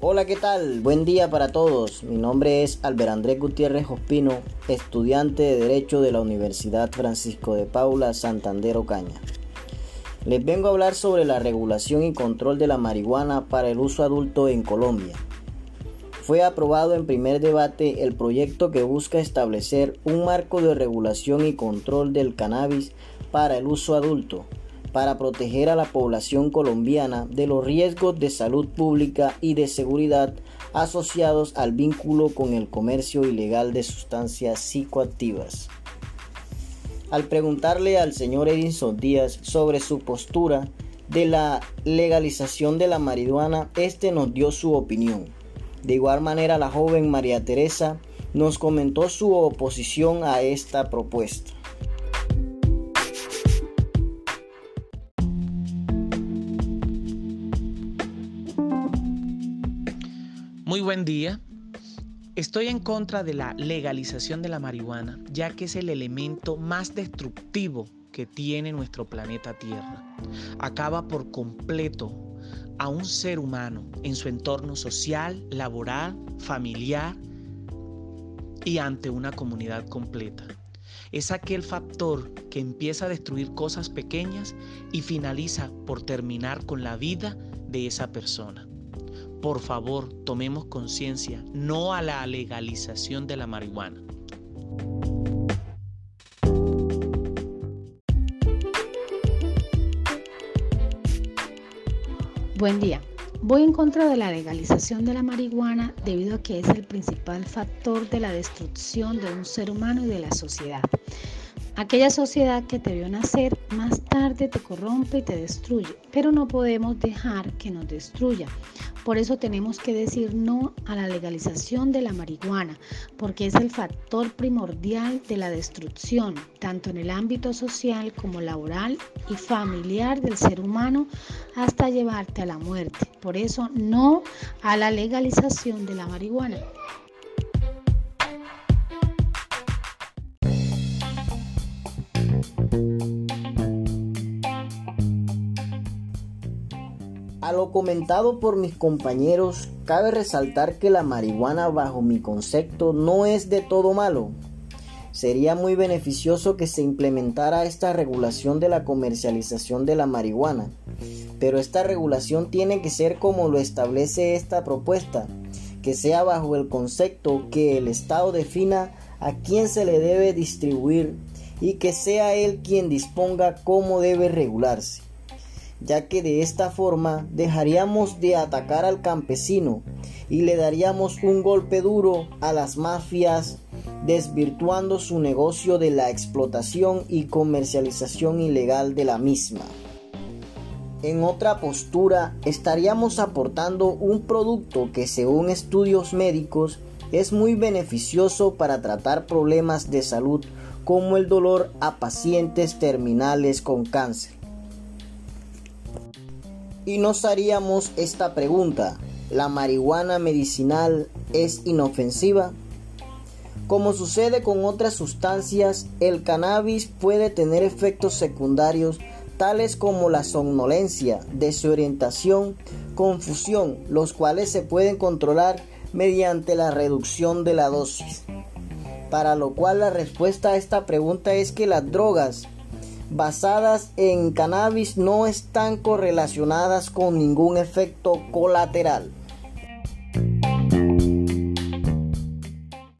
Hola, ¿qué tal? Buen día para todos. Mi nombre es Albert Andrés Gutiérrez Ospino, estudiante de Derecho de la Universidad Francisco de Paula, Santander Ocaña. Les vengo a hablar sobre la regulación y control de la marihuana para el uso adulto en Colombia. Fue aprobado en primer debate el proyecto que busca establecer un marco de regulación y control del cannabis para el uso adulto para proteger a la población colombiana de los riesgos de salud pública y de seguridad asociados al vínculo con el comercio ilegal de sustancias psicoactivas. Al preguntarle al señor Edinson Díaz sobre su postura de la legalización de la marihuana, este nos dio su opinión. De igual manera, la joven María Teresa nos comentó su oposición a esta propuesta. Muy buen día. Estoy en contra de la legalización de la marihuana, ya que es el elemento más destructivo que tiene nuestro planeta Tierra. Acaba por completo a un ser humano en su entorno social, laboral, familiar y ante una comunidad completa. Es aquel factor que empieza a destruir cosas pequeñas y finaliza por terminar con la vida de esa persona. Por favor, tomemos conciencia, no a la legalización de la marihuana. Buen día. Voy en contra de la legalización de la marihuana debido a que es el principal factor de la destrucción de un ser humano y de la sociedad. Aquella sociedad que te vio nacer más tarde te corrompe y te destruye, pero no podemos dejar que nos destruya. Por eso tenemos que decir no a la legalización de la marihuana, porque es el factor primordial de la destrucción, tanto en el ámbito social como laboral y familiar del ser humano, hasta llevarte a la muerte. Por eso no a la legalización de la marihuana. A lo comentado por mis compañeros, cabe resaltar que la marihuana bajo mi concepto no es de todo malo. Sería muy beneficioso que se implementara esta regulación de la comercialización de la marihuana, pero esta regulación tiene que ser como lo establece esta propuesta, que sea bajo el concepto que el Estado defina a quién se le debe distribuir y que sea él quien disponga cómo debe regularse, ya que de esta forma dejaríamos de atacar al campesino y le daríamos un golpe duro a las mafias, desvirtuando su negocio de la explotación y comercialización ilegal de la misma. En otra postura, estaríamos aportando un producto que según estudios médicos es muy beneficioso para tratar problemas de salud como el dolor a pacientes terminales con cáncer. Y nos haríamos esta pregunta, ¿la marihuana medicinal es inofensiva? Como sucede con otras sustancias, el cannabis puede tener efectos secundarios tales como la somnolencia, desorientación, confusión, los cuales se pueden controlar mediante la reducción de la dosis para lo cual la respuesta a esta pregunta es que las drogas basadas en cannabis no están correlacionadas con ningún efecto colateral.